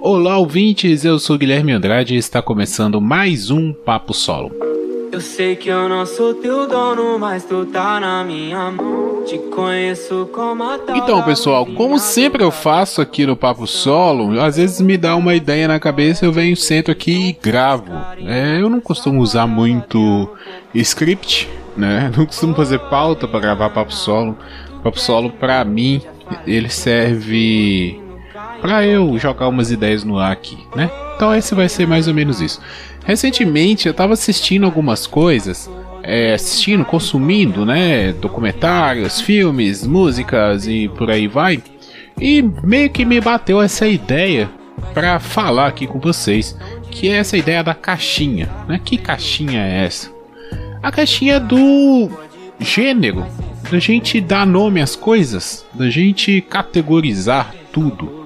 Olá, ouvintes, eu sou Guilherme Andrade e está começando mais um Papo Solo. Eu sei que eu não sou teu dono, mas tu tá na minha mão. Te conheço como a tal Então, pessoal, como sempre eu faço aqui no Papo Solo, às vezes me dá uma ideia na cabeça, eu venho, sento aqui e gravo. É, eu não costumo usar muito script, né? Não costumo fazer pauta para gravar Papo Solo. Papo Solo, pra mim, ele serve para eu jogar umas ideias no ar aqui, né? Então esse vai ser mais ou menos isso. Recentemente eu tava assistindo algumas coisas, é, assistindo, consumindo, né? Documentários, filmes, músicas e por aí vai. E meio que me bateu essa ideia para falar aqui com vocês, que é essa ideia da caixinha, né? Que caixinha é essa? A caixinha do gênero, da gente dar nome às coisas, da gente categorizar tudo.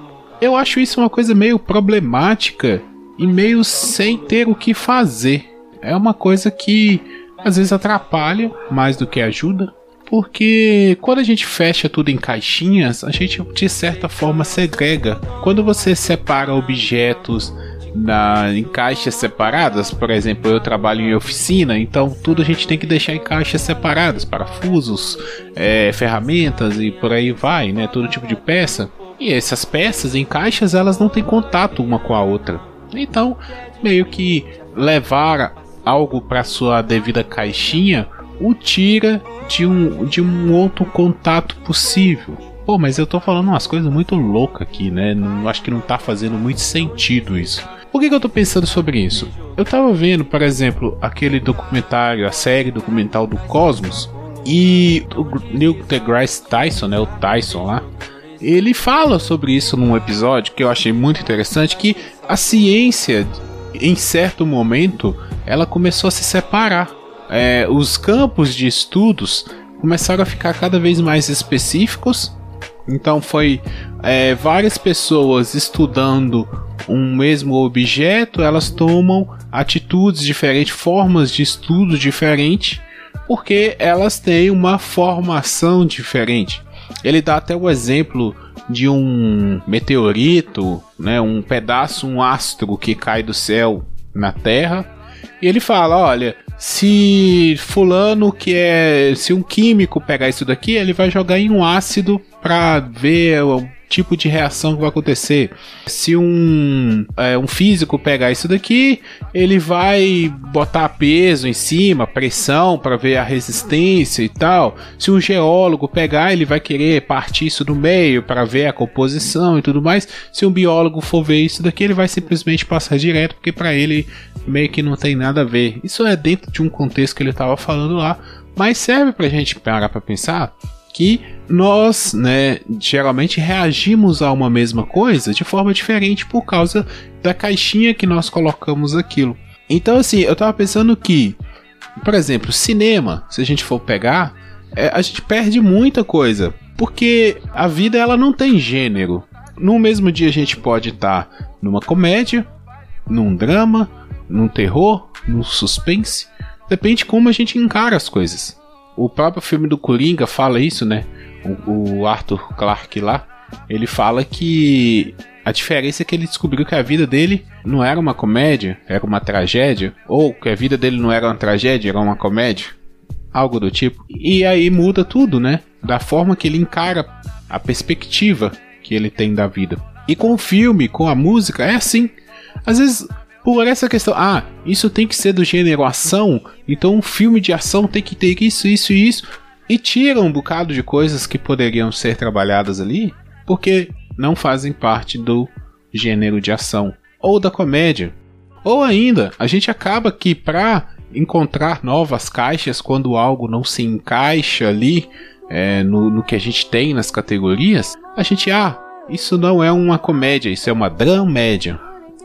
Eu acho isso uma coisa meio problemática e meio sem ter o que fazer. É uma coisa que às vezes atrapalha mais do que ajuda, porque quando a gente fecha tudo em caixinhas, a gente de certa forma segrega. Quando você separa objetos na, em caixas separadas, por exemplo, eu trabalho em oficina, então tudo a gente tem que deixar em caixas separadas, parafusos, é, ferramentas e por aí vai, né? Todo tipo de peça. E essas peças em caixas elas não têm contato uma com a outra. Então, meio que levar algo para sua devida caixinha o tira de um, de um outro contato possível. Pô, mas eu tô falando umas coisas muito loucas aqui, né? Não, acho que não tá fazendo muito sentido isso. Por que, que eu tô pensando sobre isso? Eu tava vendo, por exemplo, aquele documentário, a série documental do Cosmos, e o Neil deGrasse Tyson, né? O Tyson lá, ele fala sobre isso num episódio que eu achei muito interessante, que a ciência, em certo momento, ela começou a se separar. É, os campos de estudos começaram a ficar cada vez mais específicos. Então foi é, várias pessoas estudando um mesmo objeto, elas tomam atitudes diferentes, formas de estudo diferentes, porque elas têm uma formação diferente. Ele dá até o exemplo de um meteorito, né, um pedaço, um astro que cai do céu na Terra. E ele fala, olha, se fulano que é, se um químico pegar isso daqui, ele vai jogar em um ácido para ver tipo de reação que vai acontecer. Se um, é, um físico pegar isso daqui, ele vai botar peso em cima, pressão para ver a resistência e tal. Se um geólogo pegar, ele vai querer partir isso do meio para ver a composição e tudo mais. Se um biólogo for ver isso daqui, ele vai simplesmente passar direto porque para ele meio que não tem nada a ver. Isso é dentro de um contexto que ele estava falando lá, mas serve para a gente parar para pensar que nós, né, geralmente reagimos a uma mesma coisa de forma diferente por causa da caixinha que nós colocamos aquilo. Então, assim, eu tava pensando que, por exemplo, cinema, se a gente for pegar, é, a gente perde muita coisa, porque a vida ela não tem gênero. No mesmo dia a gente pode estar numa comédia, num drama, num terror, num suspense. Depende como a gente encara as coisas. O próprio filme do Coringa fala isso, né? O, o Arthur Clarke lá, ele fala que a diferença é que ele descobriu que a vida dele não era uma comédia, era uma tragédia, ou que a vida dele não era uma tragédia, era uma comédia, algo do tipo. E aí muda tudo, né? Da forma que ele encara a perspectiva que ele tem da vida. E com o filme, com a música, é assim. Às vezes por essa questão, ah, isso tem que ser do gênero ação, então um filme de ação tem que ter isso, isso e isso, e tira um bocado de coisas que poderiam ser trabalhadas ali, porque não fazem parte do gênero de ação ou da comédia. Ou ainda, a gente acaba que para encontrar novas caixas quando algo não se encaixa ali é, no, no que a gente tem nas categorias, a gente, ah, isso não é uma comédia, isso é uma dramédia.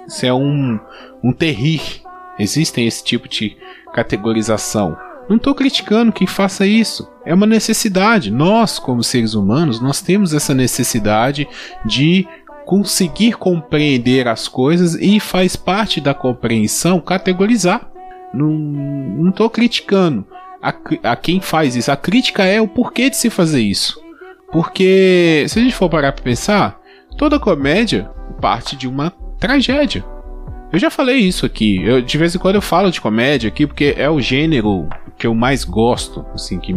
Isso é um, um terrir. Existem esse tipo de categorização. Não estou criticando quem faça isso. É uma necessidade. Nós, como seres humanos, nós temos essa necessidade de conseguir compreender as coisas e faz parte da compreensão categorizar. Não estou criticando a, a quem faz isso. A crítica é o porquê de se fazer isso. Porque, se a gente for parar para pensar, toda comédia parte de uma tragédia. Eu já falei isso aqui. Eu, de vez em quando eu falo de comédia aqui porque é o gênero que eu mais gosto, assim, que,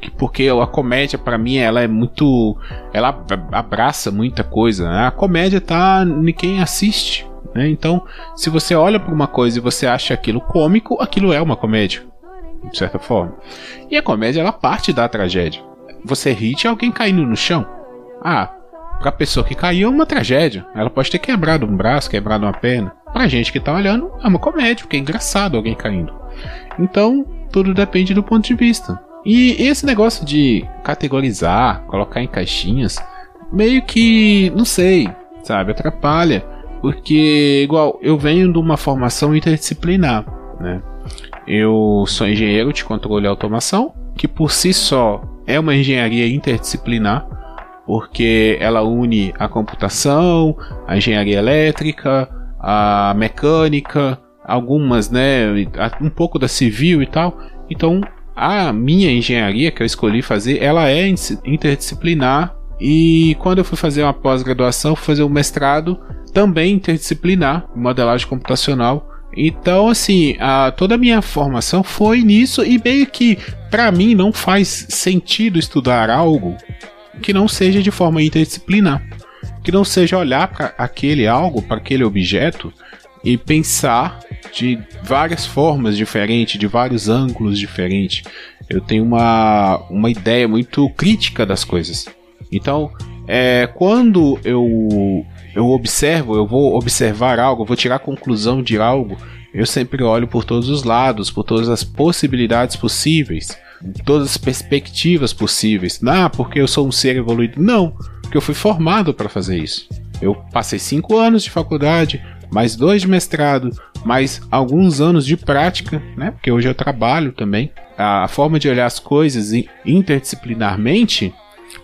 que porque a comédia para mim ela é muito, ela abraça muita coisa. Né? A comédia tá em quem assiste, né? Então, se você olha para uma coisa e você acha aquilo cômico, aquilo é uma comédia, de certa forma. E a comédia ela parte da tragédia. Você ri de alguém caindo no chão. Ah, pra pessoa que caiu é uma tragédia. Ela pode ter quebrado um braço, quebrado uma perna. Pra gente que tá olhando, é uma comédia, porque é engraçado alguém caindo. Então, tudo depende do ponto de vista. E esse negócio de categorizar, colocar em caixinhas, meio que, não sei, sabe, atrapalha. Porque, igual, eu venho de uma formação interdisciplinar, né? Eu sou engenheiro de controle e automação, que por si só é uma engenharia interdisciplinar, porque ela une a computação, a engenharia elétrica, a mecânica, algumas, né, um pouco da civil e tal. Então, a minha engenharia que eu escolhi fazer, ela é interdisciplinar e quando eu fui fazer uma pós-graduação, fui fazer um mestrado também interdisciplinar, modelagem computacional. Então, assim, a, toda a minha formação foi nisso e meio que, para mim, não faz sentido estudar algo que não seja de forma interdisciplinar que não seja olhar para aquele algo, para aquele objeto e pensar de várias formas diferentes, de vários ângulos diferentes. Eu tenho uma, uma ideia muito crítica das coisas. Então, é, quando eu, eu observo, eu vou observar algo, vou tirar conclusão de algo, eu sempre olho por todos os lados, por todas as possibilidades possíveis, todas as perspectivas possíveis. Ah, porque eu sou um ser evoluído. Não, porque eu fui formado para fazer isso. Eu passei cinco anos de faculdade, mais dois de mestrado, mais alguns anos de prática, né? Porque hoje eu trabalho também. A forma de olhar as coisas interdisciplinarmente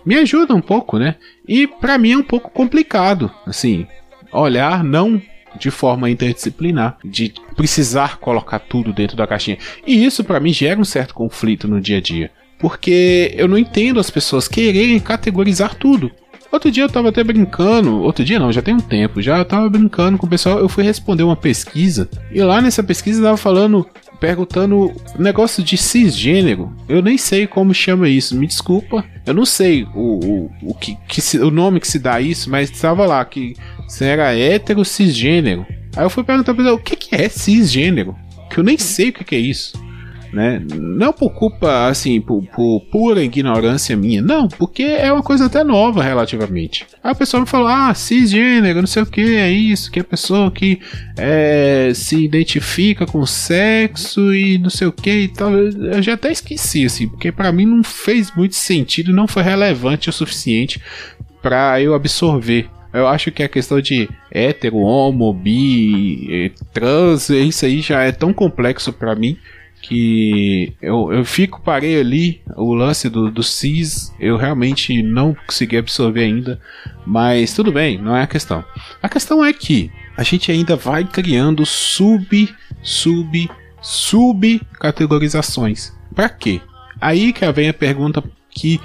me ajuda um pouco, né? E para mim é um pouco complicado, assim, olhar não de forma interdisciplinar, de precisar colocar tudo dentro da caixinha. E isso para mim gera um certo conflito no dia a dia, porque eu não entendo as pessoas quererem categorizar tudo. Outro dia eu tava até brincando, outro dia não, já tem um tempo, já eu tava brincando com o pessoal, eu fui responder uma pesquisa, e lá nessa pesquisa tava falando, perguntando negócio de cisgênero. Eu nem sei como chama isso, me desculpa. Eu não sei o, o, o, que, que se, o nome que se dá isso, mas estava lá que se era hétero cisgênero. Aí eu fui perguntar pra ele, o que, que é cisgênero? Que eu nem sei o que, que é isso né? Não por culpa, assim, por, por, pura ignorância minha, não, porque é uma coisa até nova relativamente. Aí a pessoa me falou, ah, cisgênero, não sei o que, é isso, que é pessoa que é, se identifica com sexo e não sei o que e tal. Eu já até esqueci, assim, porque para mim não fez muito sentido, não foi relevante o suficiente para eu absorver eu acho que a questão de hétero, homo, bi, trans, isso aí já é tão complexo para mim que eu, eu fico, parei ali, o lance do, do CIS, eu realmente não consegui absorver ainda, mas tudo bem, não é a questão. A questão é que a gente ainda vai criando sub, sub, sub categorizações. Para quê? Aí que vem a pergunta que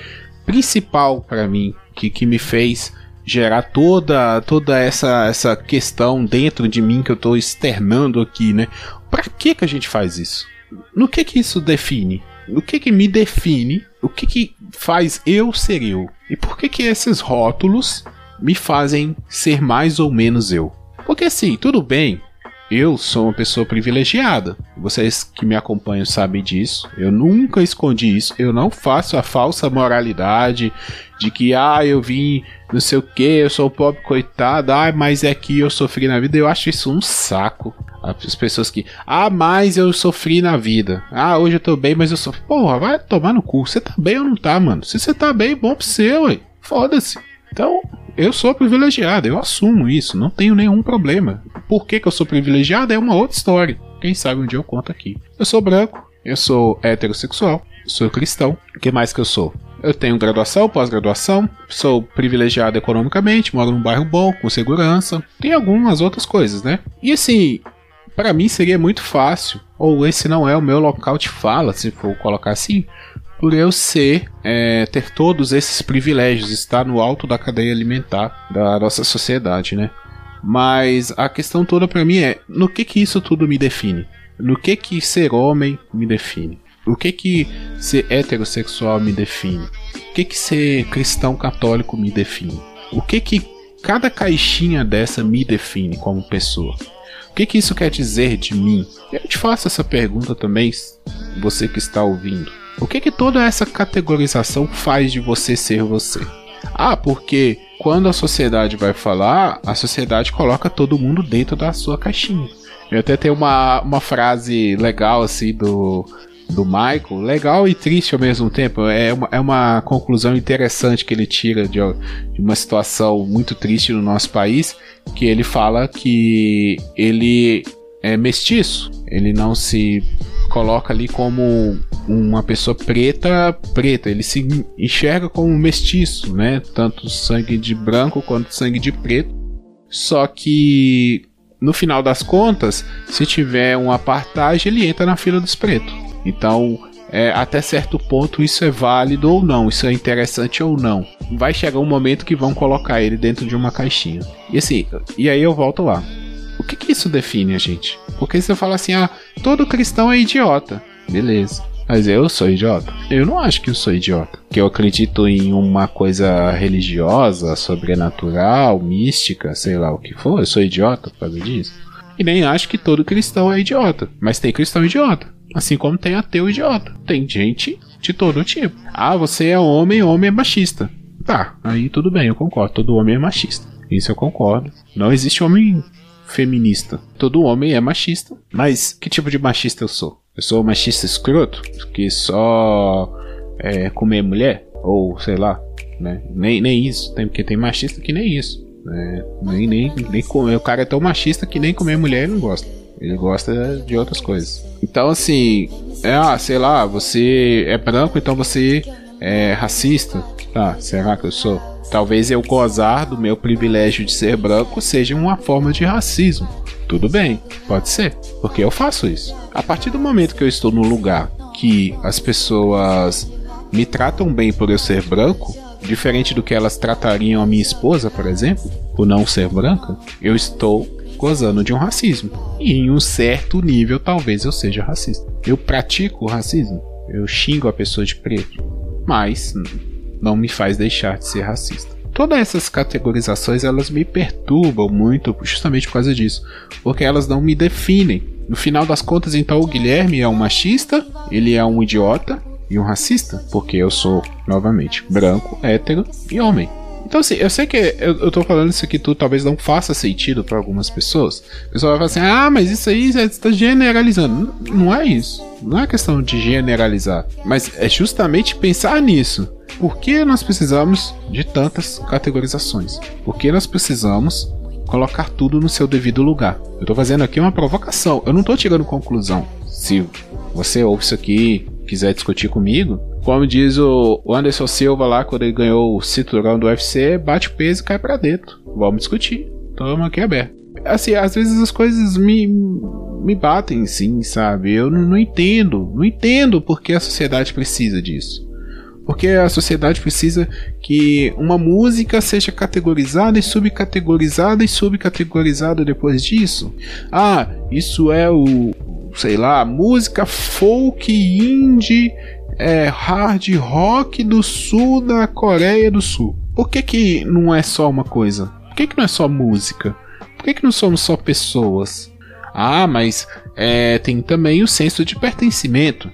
principal para mim, que, que me fez gerar toda toda essa essa questão dentro de mim que eu estou externando aqui, né? Para que que a gente faz isso? No que que isso define? O que que me define? O que que faz eu ser eu? E por que que esses rótulos me fazem ser mais ou menos eu? Porque assim, tudo bem, eu sou uma pessoa privilegiada. Vocês que me acompanham sabem disso. Eu nunca escondi isso. Eu não faço a falsa moralidade de que, ah, eu vim não sei o que, eu sou pobre coitado, ah, mas é que eu sofri na vida. Eu acho isso um saco. As pessoas que, ah, mas eu sofri na vida. Ah, hoje eu tô bem, mas eu sofri. Porra, vai tomar no cu. Você tá bem ou não tá, mano? Se você tá bem, bom pra você, ué. Foda-se. Então, eu sou privilegiado, eu assumo isso, não tenho nenhum problema. Por que, que eu sou privilegiado é uma outra história. Quem sabe um dia eu conto aqui. Eu sou branco, eu sou heterossexual, sou cristão. O que mais que eu sou? Eu tenho graduação, pós-graduação, sou privilegiado economicamente, moro num bairro bom, com segurança, tem algumas outras coisas, né? E assim, para mim seria muito fácil, ou esse não é o meu local de fala, se for colocar assim, por eu ser, é, ter todos esses privilégios, estar no alto da cadeia alimentar da nossa sociedade, né? Mas a questão toda para mim é, no que que isso tudo me define? No que que ser homem me define? O que que ser heterossexual me define? O que que ser cristão católico me define? O que que cada caixinha dessa me define como pessoa? Que que isso quer dizer de mim? Eu te faço essa pergunta também, você que está ouvindo. O que que toda essa categorização faz de você ser você? Ah, porque quando a sociedade vai falar, a sociedade coloca todo mundo dentro da sua caixinha. Eu até tenho uma, uma frase legal assim do, do Michael, legal e triste ao mesmo tempo. É uma, é uma conclusão interessante que ele tira de, de uma situação muito triste no nosso país, que ele fala que ele é mestiço, ele não se coloca ali como uma pessoa preta, preta, ele se enxerga como mestiço, né? Tanto sangue de branco quanto sangue de preto. Só que no final das contas, se tiver um apartheid, ele entra na fila dos pretos. Então, é, até certo ponto isso é válido ou não, isso é interessante ou não. Vai chegar um momento que vão colocar ele dentro de uma caixinha. E assim, e aí eu volto lá. O que, que isso define a gente? Porque você fala assim, ah, todo cristão é idiota. Beleza. Mas eu sou idiota? Eu não acho que eu sou idiota. Que eu acredito em uma coisa religiosa, sobrenatural, mística, sei lá o que for. Eu sou idiota por causa disso. E nem acho que todo cristão é idiota. Mas tem cristão idiota. Assim como tem ateu idiota. Tem gente de todo tipo. Ah, você é homem, homem é machista. Tá, aí tudo bem, eu concordo. Todo homem é machista. Isso eu concordo. Não existe homem feminista. Todo homem é machista. Mas que tipo de machista eu sou? Eu sou machista escroto? Que só é, comer mulher? Ou sei lá, né? Nem, nem isso. Tem, porque tem machista que nem isso. Né? Nem, nem, nem comer. O cara é tão machista que nem comer mulher ele não gosta. Ele gosta de outras coisas. Então, assim, é, ah, sei lá, você é branco, então você é racista. Tá, será que eu sou? Talvez eu gozar do meu privilégio de ser branco seja uma forma de racismo. Tudo bem, pode ser, porque eu faço isso. A partir do momento que eu estou no lugar que as pessoas me tratam bem por eu ser branco, diferente do que elas tratariam a minha esposa, por exemplo, por não ser branca, eu estou gozando de um racismo. E em um certo nível, talvez eu seja racista. Eu pratico o racismo, eu xingo a pessoa de preto, mas não me faz deixar de ser racista. Todas essas categorizações elas me perturbam muito justamente por causa disso, porque elas não me definem. No final das contas, então o Guilherme é um machista, ele é um idiota e um racista, porque eu sou novamente branco, hétero e homem. Então, assim, eu sei que eu, eu tô falando isso aqui tudo talvez não faça sentido para algumas pessoas. O pessoal vai falar assim: ah, mas isso aí você está generalizando. Não, não é isso. Não é questão de generalizar. Mas é justamente pensar nisso. Por que nós precisamos de tantas categorizações? Por que nós precisamos colocar tudo no seu devido lugar? Eu estou fazendo aqui uma provocação, eu não estou tirando conclusão. Se você ouve isso aqui quiser discutir comigo, como diz o Anderson Silva lá quando ele ganhou o cinturão do UFC, bate o peso e cai para dentro. Vamos discutir. Toma aqui aberto. Assim, às vezes as coisas me, me batem sim, sabe? Eu não, não entendo. Não entendo porque a sociedade precisa disso. Porque a sociedade precisa que uma música seja categorizada e subcategorizada e subcategorizada depois disso. Ah, isso é o, sei lá, música folk indie é, hard rock do sul da Coreia do Sul. Por que, que não é só uma coisa? Por que, que não é só música? Por que, que não somos só pessoas? Ah, mas é, tem também o senso de pertencimento.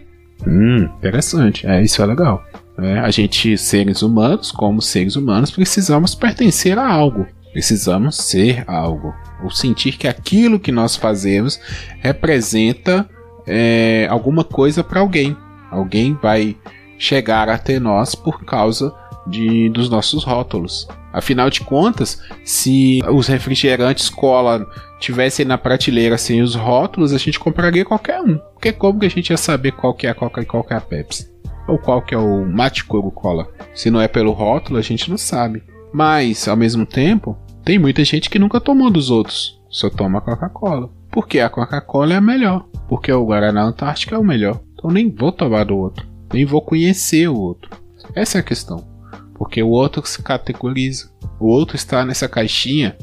Hum, interessante. É, isso é legal. É, a gente, seres humanos, como seres humanos, precisamos pertencer a algo. Precisamos ser algo. Ou sentir que aquilo que nós fazemos representa é, alguma coisa para alguém. Alguém vai chegar até nós por causa de, dos nossos rótulos. Afinal de contas, se os refrigerantes cola tivessem na prateleira sem os rótulos, a gente compraria qualquer um. Porque como que a gente ia saber qual que é a Coca e qual que é a Pepsi? ou qual que é o mate cola. Se não é pelo rótulo, a gente não sabe. Mas, ao mesmo tempo, tem muita gente que nunca tomou dos outros, só toma Coca-Cola. Porque a Coca-Cola é a melhor, porque o Guaraná Antártica é o melhor. Então nem vou tomar do outro, nem vou conhecer o outro. Essa é a questão. Porque o outro se categoriza. O outro está nessa caixinha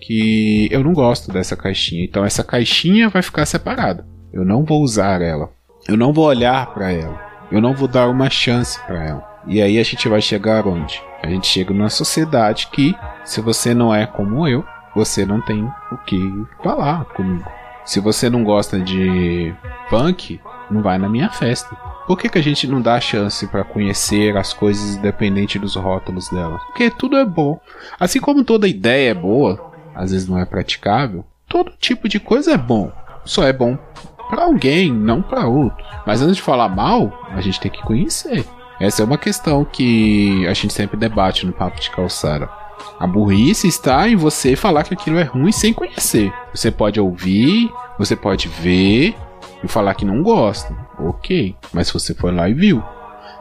que eu não gosto dessa caixinha. Então essa caixinha vai ficar separada. Eu não vou usar ela. Eu não vou olhar para ela. Eu não vou dar uma chance para ela. E aí a gente vai chegar onde? A gente chega numa sociedade que, se você não é como eu, você não tem o que falar comigo. Se você não gosta de punk, não vai na minha festa. Por que, que a gente não dá chance para conhecer as coisas independente dos rótulos delas? Porque tudo é bom. Assim como toda ideia é boa, às vezes não é praticável, todo tipo de coisa é bom. Só é bom para alguém, não para outro. Mas antes de falar mal, a gente tem que conhecer. Essa é uma questão que a gente sempre debate no papo de calçada. A burrice está em você falar que aquilo é ruim sem conhecer. Você pode ouvir, você pode ver e falar que não gosta. Ok, mas você foi lá e viu.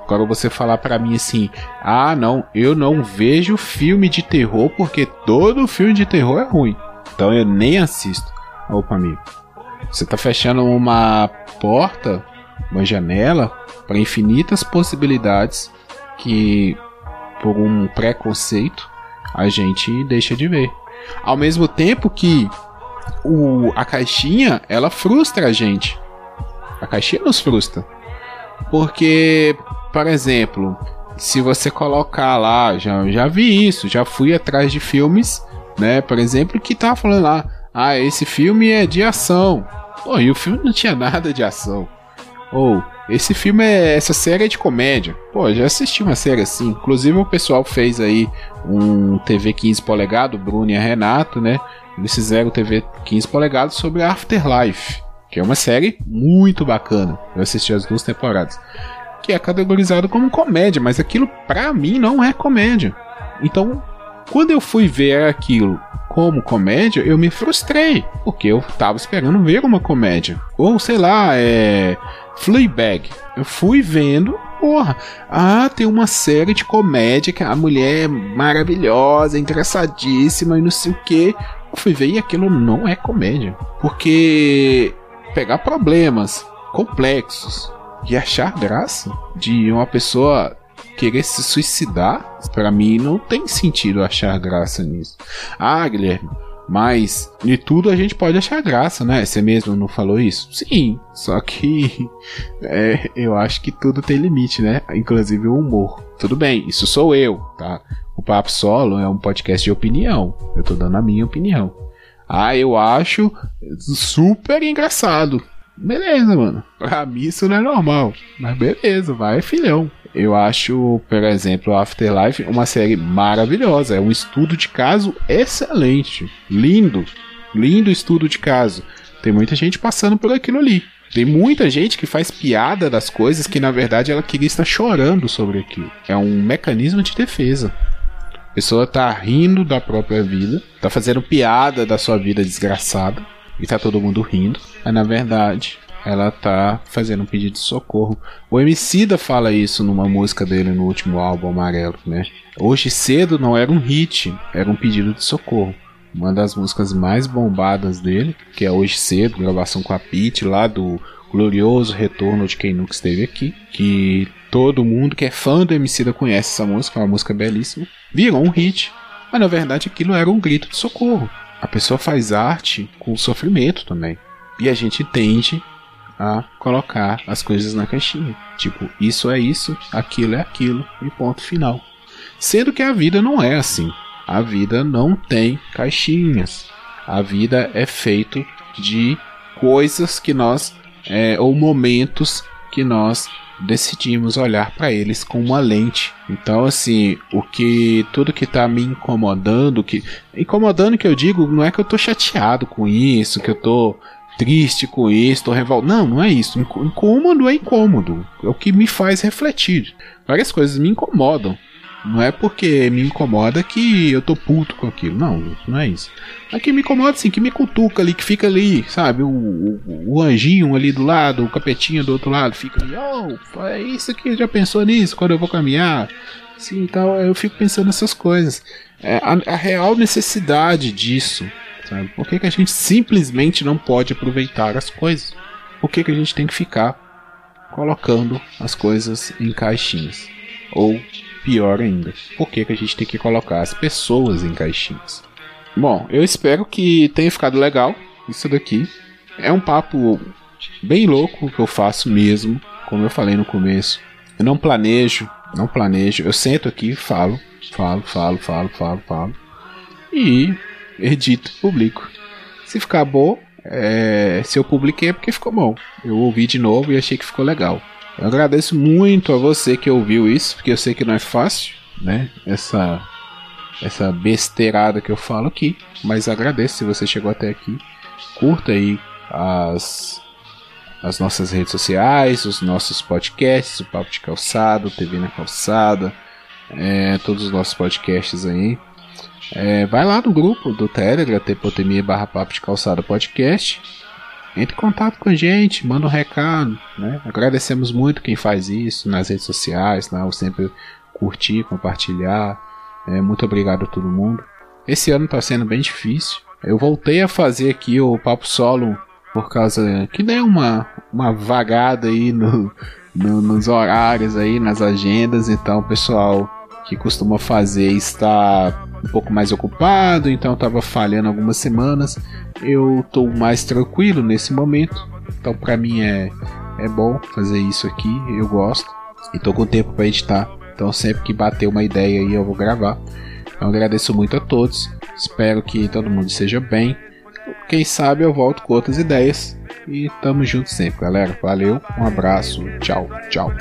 Agora você falar para mim assim: "Ah, não, eu não vejo filme de terror porque todo filme de terror é ruim. Então eu nem assisto". Opa, amigo. Você tá fechando uma porta, uma janela para infinitas possibilidades que, por um preconceito, a gente deixa de ver. Ao mesmo tempo que o, a caixinha ela frustra a gente. A caixinha nos frustra. Porque, por exemplo, se você colocar lá, já, já vi isso, já fui atrás de filmes, né? Por exemplo, que tá falando lá, ah, esse filme é de ação. Pô, e o filme não tinha nada de ação. Ou, esse filme é. Essa série é de comédia. Pô, já assisti uma série assim. Inclusive o pessoal fez aí um TV 15 polegado, Bruno e a Renato, né? Eles fizeram TV 15 polegadas sobre Afterlife, que é uma série muito bacana. Eu assisti as duas temporadas. Que é categorizado como comédia, mas aquilo pra mim não é comédia. Então, quando eu fui ver aquilo como comédia, eu me frustrei, porque eu tava esperando ver uma comédia. Ou sei lá, é Fleabag. Eu fui vendo, porra, ah, tem uma série de comédia que a mulher é maravilhosa, engraçadíssima e não sei o que. Eu fui ver e aquilo não é comédia. Porque pegar problemas complexos e achar graça de uma pessoa querer se suicidar, para mim não tem sentido achar graça nisso. Ah, Guilherme, mas de tudo a gente pode achar graça, né? Você mesmo não falou isso? Sim, só que é, eu acho que tudo tem limite, né? Inclusive o humor. Tudo bem, isso sou eu, tá? O Papo Solo é um podcast de opinião. Eu tô dando a minha opinião. Ah, eu acho super engraçado. Beleza, mano. Pra mim isso não é normal. Mas beleza, vai, filhão. Eu acho, por exemplo, Afterlife uma série maravilhosa. É um estudo de caso excelente. Lindo. Lindo estudo de caso. Tem muita gente passando por aquilo ali. Tem muita gente que faz piada das coisas que na verdade ela queria estar chorando sobre aquilo. É um mecanismo de defesa. A pessoa tá rindo da própria vida, tá fazendo piada da sua vida desgraçada e tá todo mundo rindo. Mas na verdade ela tá fazendo um pedido de socorro. O Emicida fala isso numa música dele no último álbum Amarelo, né? Hoje cedo não era um hit, era um pedido de socorro. Uma das músicas mais bombadas dele, que é Hoje Cedo, gravação com a Pete lá do glorioso retorno de quem nunca esteve aqui, que todo mundo que é fã do Emicida conhece essa música, é uma música belíssima. Virou um hit, mas na verdade aquilo era um grito de socorro. A pessoa faz arte com sofrimento também. E a gente tende a colocar as coisas na caixinha. Tipo, isso é isso, aquilo é aquilo e ponto final. Sendo que a vida não é assim. A vida não tem caixinhas. A vida é feito de coisas que nós é, ou momentos que nós decidimos olhar para eles com uma lente. Então, assim, o que tudo que tá me incomodando, que incomodando que eu digo, não é que eu tô chateado com isso, que eu tô triste com isso, tô revoltado. Não, não é isso. Incômodo é incômodo. É o que me faz refletir. Várias coisas me incomodam. Não é porque me incomoda que eu tô puto com aquilo. Não, não é isso. É que me incomoda assim, que me cutuca ali, que fica ali, sabe? O, o, o anjinho ali do lado, o capetinho do outro lado, fica ali, oh, é isso aqui, já pensou nisso quando eu vou caminhar? Sim, então eu fico pensando nessas coisas. É, a, a real necessidade disso Sabe? Por que, que a gente simplesmente não pode aproveitar as coisas? Por que, que a gente tem que ficar colocando as coisas em caixinhas? Ou pior ainda, por que, que a gente tem que colocar as pessoas em caixinhas? Bom, eu espero que tenha ficado legal isso daqui. É um papo bem louco que eu faço mesmo, como eu falei no começo. Eu não planejo, não planejo. Eu sento aqui e falo, falo, falo, falo, falo, falo. E edito, publico. Se ficar bom, é, se eu publiquei é porque ficou bom. Eu ouvi de novo e achei que ficou legal. Eu agradeço muito a você que ouviu isso, porque eu sei que não é fácil, né? Essa essa besteirada que eu falo aqui, mas agradeço se você chegou até aqui. Curta aí as as nossas redes sociais, os nossos podcasts, o Papo de Calçada, o TV na Calçada, é, todos os nossos podcasts aí. É, vai lá no grupo do Telegram, Tepotemia barra Papo de Calçada Podcast. Entre em contato com a gente, manda um recado. Né? Agradecemos muito quem faz isso nas redes sociais, lá, eu sempre curtir, compartilhar. É, muito obrigado a todo mundo. Esse ano está sendo bem difícil. Eu voltei a fazer aqui o Papo Solo por causa que deu uma, uma vagada aí no, no, nos horários aí, nas agendas, então o pessoal que costuma fazer está um pouco mais ocupado, então estava falhando algumas semanas. Eu estou mais tranquilo nesse momento, então para mim é, é bom fazer isso aqui, eu gosto e estou com tempo para editar. Então sempre que bater uma ideia aí eu vou gravar. Então agradeço muito a todos. Espero que todo mundo esteja bem. Quem sabe eu volto com outras ideias. E tamo junto sempre, galera. Valeu, um abraço, tchau, tchau.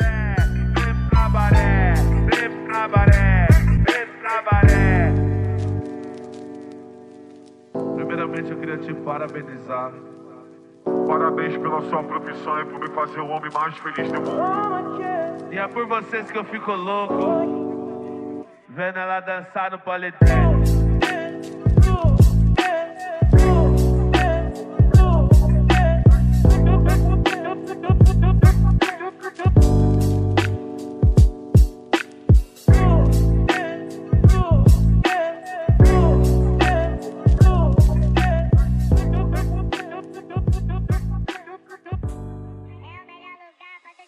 Te parabenizar. Parabéns pela sua profissão e por me fazer o homem mais feliz do mundo. E é por vocês que eu fico louco. Vendo ela dançar no paletê.